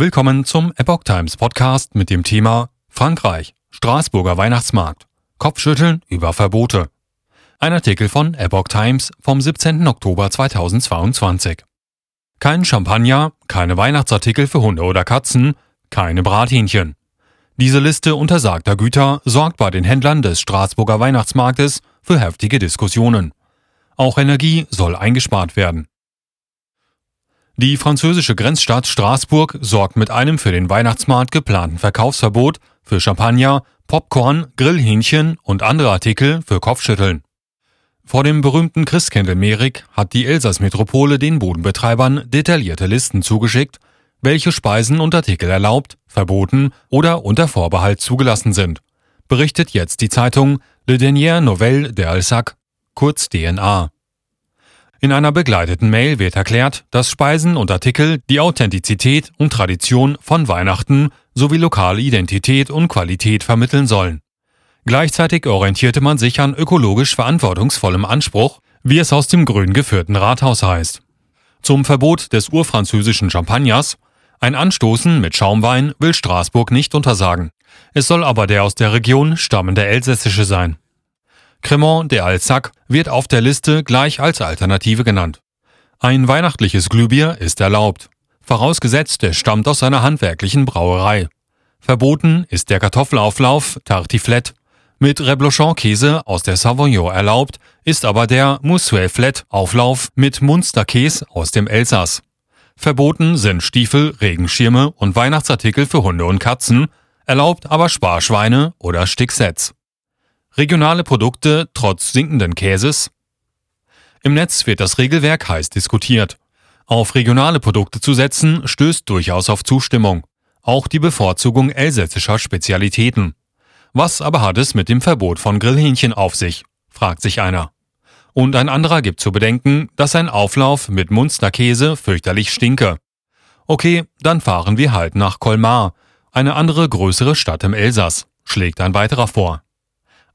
Willkommen zum Epoch Times Podcast mit dem Thema Frankreich, Straßburger Weihnachtsmarkt, Kopfschütteln über Verbote. Ein Artikel von Epoch Times vom 17. Oktober 2022. Kein Champagner, keine Weihnachtsartikel für Hunde oder Katzen, keine Brathähnchen. Diese Liste untersagter Güter sorgt bei den Händlern des Straßburger Weihnachtsmarktes für heftige Diskussionen. Auch Energie soll eingespart werden. Die französische Grenzstadt Straßburg sorgt mit einem für den Weihnachtsmarkt geplanten Verkaufsverbot für Champagner, Popcorn, Grillhähnchen und andere Artikel für Kopfschütteln. Vor dem berühmten Christkindlmerik hat die Elsass-Metropole den Bodenbetreibern detaillierte Listen zugeschickt, welche Speisen und Artikel erlaubt, verboten oder unter Vorbehalt zugelassen sind, berichtet jetzt die Zeitung Le Dernier Nouvelle de Alsac, kurz DNA. In einer begleiteten Mail wird erklärt, dass Speisen und Artikel die Authentizität und Tradition von Weihnachten sowie lokale Identität und Qualität vermitteln sollen. Gleichzeitig orientierte man sich an ökologisch verantwortungsvollem Anspruch, wie es aus dem grün geführten Rathaus heißt. Zum Verbot des urfranzösischen Champagners, ein Anstoßen mit Schaumwein will Straßburg nicht untersagen. Es soll aber der aus der Region stammende Elsässische sein. Cremant de Alsac wird auf der Liste gleich als Alternative genannt. Ein weihnachtliches Glühbier ist erlaubt, vorausgesetzt es stammt aus einer handwerklichen Brauerei. Verboten ist der Kartoffelauflauf Tartiflette. Mit Reblochon-Käse aus der Savoyon erlaubt, ist aber der Moussuet-Flat-Auflauf mit Munsterkäse aus dem Elsass. Verboten sind Stiefel, Regenschirme und Weihnachtsartikel für Hunde und Katzen, erlaubt aber Sparschweine oder Sticksets. Regionale Produkte trotz sinkenden Käses? Im Netz wird das Regelwerk heiß diskutiert. Auf regionale Produkte zu setzen, stößt durchaus auf Zustimmung. Auch die Bevorzugung elsässischer Spezialitäten. Was aber hat es mit dem Verbot von Grillhähnchen auf sich? fragt sich einer. Und ein anderer gibt zu bedenken, dass ein Auflauf mit Munsterkäse fürchterlich stinke. Okay, dann fahren wir halt nach Colmar, eine andere größere Stadt im Elsass, schlägt ein weiterer vor.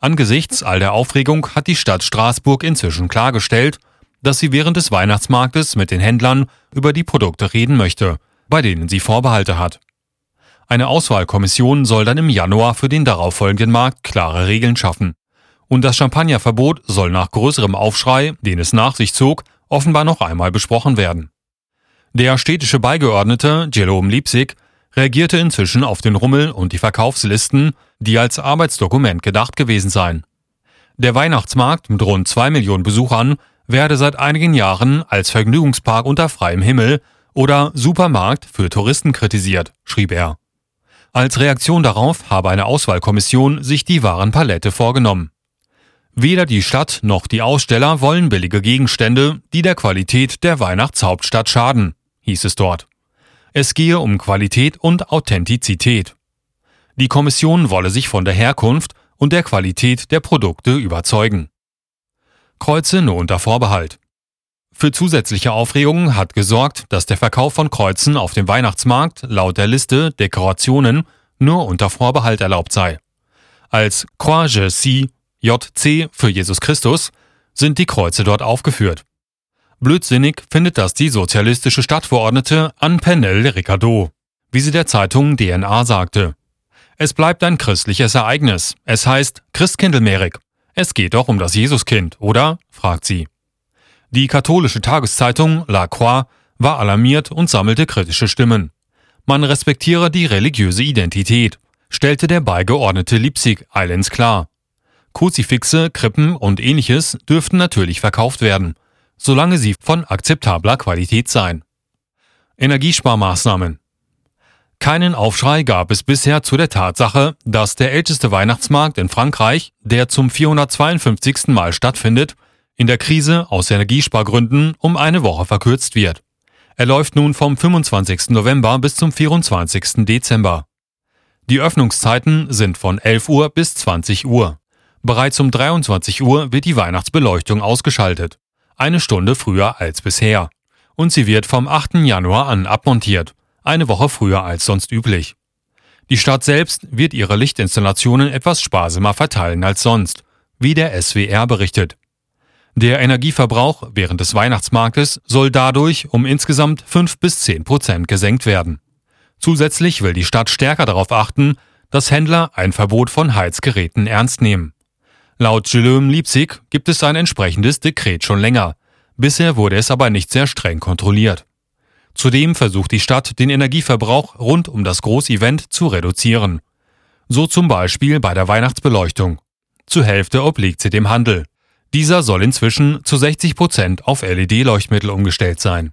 Angesichts all der Aufregung hat die Stadt Straßburg inzwischen klargestellt, dass sie während des Weihnachtsmarktes mit den Händlern über die Produkte reden möchte, bei denen sie Vorbehalte hat. Eine Auswahlkommission soll dann im Januar für den darauffolgenden Markt klare Regeln schaffen. Und das Champagnerverbot soll nach größerem Aufschrei, den es nach sich zog, offenbar noch einmal besprochen werden. Der städtische Beigeordnete Jerome Liebsig reagierte inzwischen auf den Rummel und die Verkaufslisten, die als Arbeitsdokument gedacht gewesen seien. Der Weihnachtsmarkt mit rund zwei Millionen Besuchern werde seit einigen Jahren als Vergnügungspark unter freiem Himmel oder Supermarkt für Touristen kritisiert, schrieb er. Als Reaktion darauf habe eine Auswahlkommission sich die Warenpalette vorgenommen. Weder die Stadt noch die Aussteller wollen billige Gegenstände, die der Qualität der Weihnachtshauptstadt schaden, hieß es dort. Es gehe um Qualität und Authentizität. Die Kommission wolle sich von der Herkunft und der Qualität der Produkte überzeugen. Kreuze nur unter Vorbehalt. Für zusätzliche Aufregungen hat gesorgt, dass der Verkauf von Kreuzen auf dem Weihnachtsmarkt laut der Liste Dekorationen nur unter Vorbehalt erlaubt sei. Als Croix Jésus JC für Jesus Christus sind die Kreuze dort aufgeführt. Blödsinnig findet das die sozialistische Stadtverordnete Anne Pennell Ricardo, wie sie der Zeitung DNA sagte. Es bleibt ein christliches Ereignis. Es heißt Christkindlmerik. Es geht doch um das Jesuskind, oder? fragt sie. Die katholische Tageszeitung La Croix war alarmiert und sammelte kritische Stimmen. Man respektiere die religiöse Identität, stellte der Beigeordnete Liebsig eilends klar. Kruzifixe, Krippen und ähnliches dürften natürlich verkauft werden solange sie von akzeptabler Qualität seien. Energiesparmaßnahmen keinen Aufschrei gab es bisher zu der Tatsache, dass der älteste Weihnachtsmarkt in Frankreich, der zum 452. Mal stattfindet, in der Krise aus Energiespargründen um eine Woche verkürzt wird. Er läuft nun vom 25. November bis zum 24. Dezember. Die Öffnungszeiten sind von 11 Uhr bis 20 Uhr. Bereits um 23 Uhr wird die Weihnachtsbeleuchtung ausgeschaltet eine Stunde früher als bisher. Und sie wird vom 8. Januar an abmontiert, eine Woche früher als sonst üblich. Die Stadt selbst wird ihre Lichtinstallationen etwas sparsamer verteilen als sonst, wie der SWR berichtet. Der Energieverbrauch während des Weihnachtsmarktes soll dadurch um insgesamt 5 bis 10 Prozent gesenkt werden. Zusätzlich will die Stadt stärker darauf achten, dass Händler ein Verbot von Heizgeräten ernst nehmen. Laut Guillaume Liebzig gibt es ein entsprechendes Dekret schon länger. Bisher wurde es aber nicht sehr streng kontrolliert. Zudem versucht die Stadt, den Energieverbrauch rund um das Großevent zu reduzieren. So zum Beispiel bei der Weihnachtsbeleuchtung. Zur Hälfte obliegt sie dem Handel. Dieser soll inzwischen zu 60 Prozent auf LED-Leuchtmittel umgestellt sein.